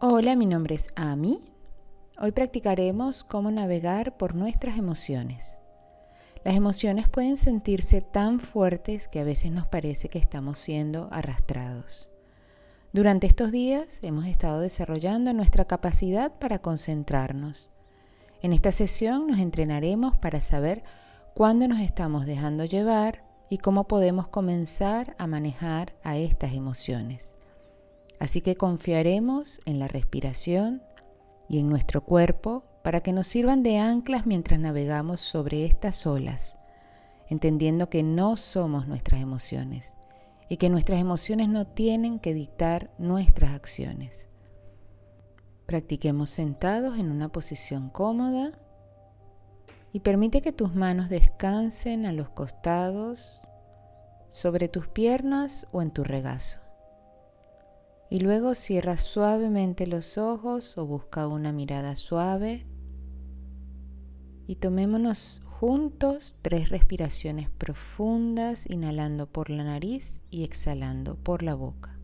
Hola, mi nombre es Ami. Hoy practicaremos cómo navegar por nuestras emociones. Las emociones pueden sentirse tan fuertes que a veces nos parece que estamos siendo arrastrados. Durante estos días hemos estado desarrollando nuestra capacidad para concentrarnos. En esta sesión nos entrenaremos para saber cuándo nos estamos dejando llevar y cómo podemos comenzar a manejar a estas emociones. Así que confiaremos en la respiración y en nuestro cuerpo para que nos sirvan de anclas mientras navegamos sobre estas olas, entendiendo que no somos nuestras emociones y que nuestras emociones no tienen que dictar nuestras acciones. Practiquemos sentados en una posición cómoda y permite que tus manos descansen a los costados, sobre tus piernas o en tu regazo. Y luego cierra suavemente los ojos o busca una mirada suave. Y tomémonos juntos tres respiraciones profundas, inhalando por la nariz y exhalando por la boca.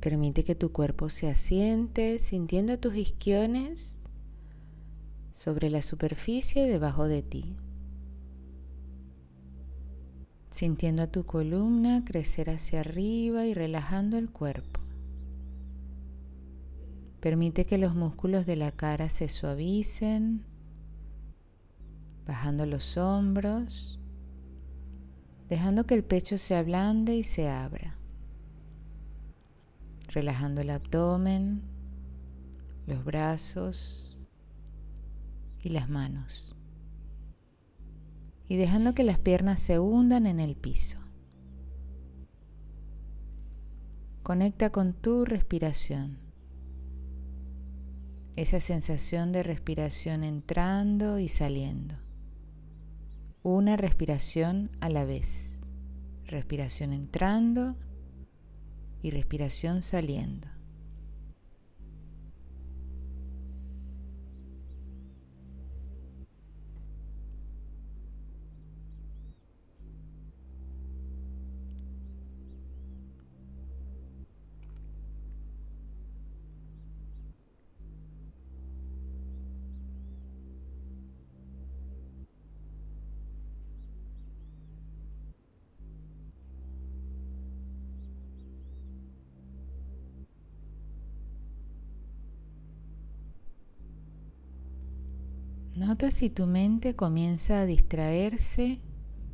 Permite que tu cuerpo se asiente sintiendo tus isquiones sobre la superficie debajo de ti. Sintiendo a tu columna crecer hacia arriba y relajando el cuerpo. Permite que los músculos de la cara se suavicen, bajando los hombros, dejando que el pecho se ablande y se abra relajando el abdomen, los brazos y las manos. Y dejando que las piernas se hundan en el piso. Conecta con tu respiración. Esa sensación de respiración entrando y saliendo. Una respiración a la vez. Respiración entrando y respiración saliendo. Nota si tu mente comienza a distraerse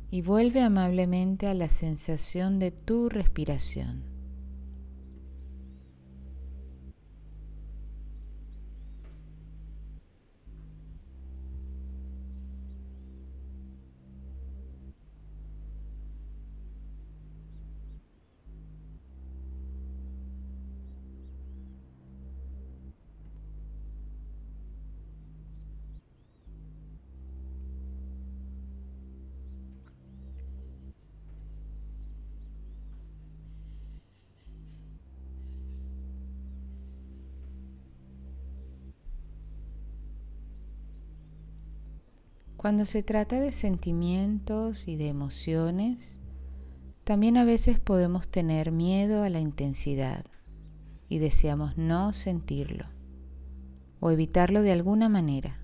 y vuelve amablemente a la sensación de tu respiración. Cuando se trata de sentimientos y de emociones, también a veces podemos tener miedo a la intensidad y deseamos no sentirlo o evitarlo de alguna manera.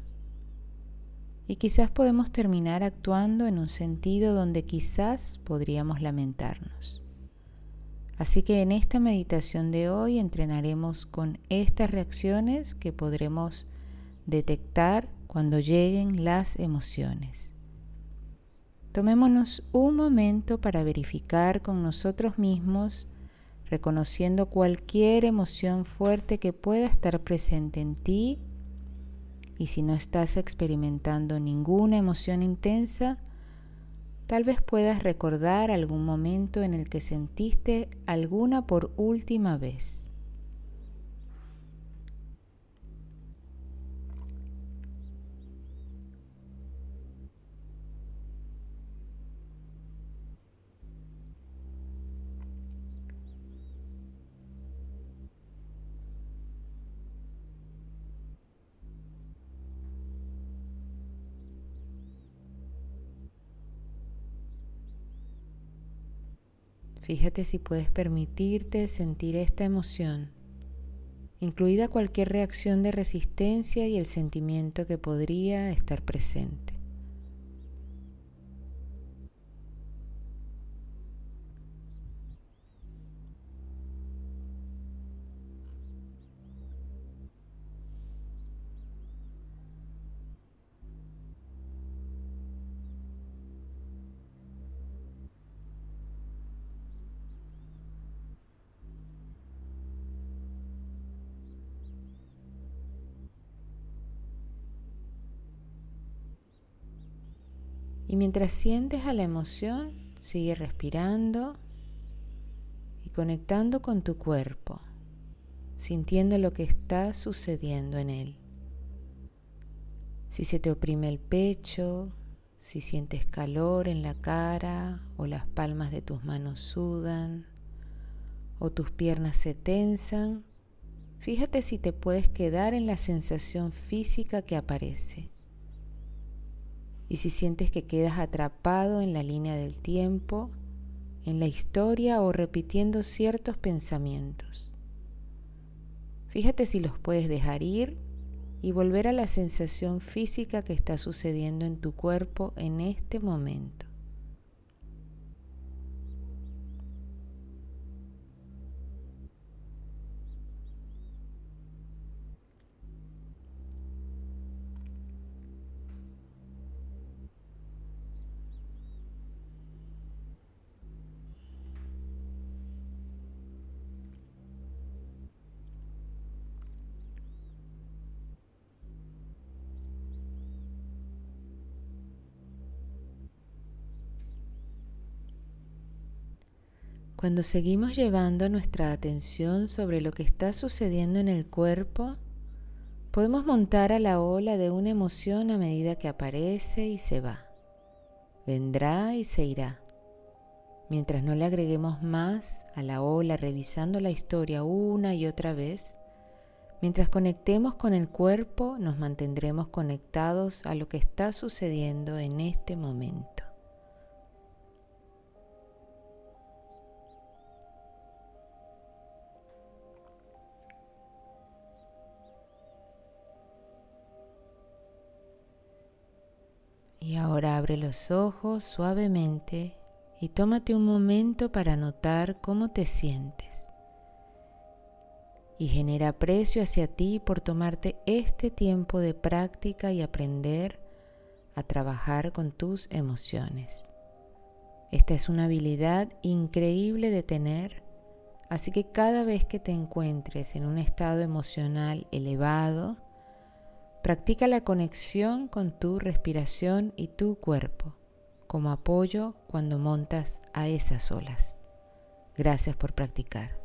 Y quizás podemos terminar actuando en un sentido donde quizás podríamos lamentarnos. Así que en esta meditación de hoy entrenaremos con estas reacciones que podremos detectar cuando lleguen las emociones. Tomémonos un momento para verificar con nosotros mismos, reconociendo cualquier emoción fuerte que pueda estar presente en ti y si no estás experimentando ninguna emoción intensa, tal vez puedas recordar algún momento en el que sentiste alguna por última vez. Fíjate si puedes permitirte sentir esta emoción, incluida cualquier reacción de resistencia y el sentimiento que podría estar presente. Y mientras sientes a la emoción, sigue respirando y conectando con tu cuerpo, sintiendo lo que está sucediendo en él. Si se te oprime el pecho, si sientes calor en la cara o las palmas de tus manos sudan o tus piernas se tensan, fíjate si te puedes quedar en la sensación física que aparece. Y si sientes que quedas atrapado en la línea del tiempo, en la historia o repitiendo ciertos pensamientos. Fíjate si los puedes dejar ir y volver a la sensación física que está sucediendo en tu cuerpo en este momento. Cuando seguimos llevando nuestra atención sobre lo que está sucediendo en el cuerpo, podemos montar a la ola de una emoción a medida que aparece y se va. Vendrá y se irá. Mientras no le agreguemos más a la ola revisando la historia una y otra vez, mientras conectemos con el cuerpo nos mantendremos conectados a lo que está sucediendo en este momento. Abre los ojos suavemente y tómate un momento para notar cómo te sientes. Y genera aprecio hacia ti por tomarte este tiempo de práctica y aprender a trabajar con tus emociones. Esta es una habilidad increíble de tener, así que cada vez que te encuentres en un estado emocional elevado, Practica la conexión con tu respiración y tu cuerpo como apoyo cuando montas a esas olas. Gracias por practicar.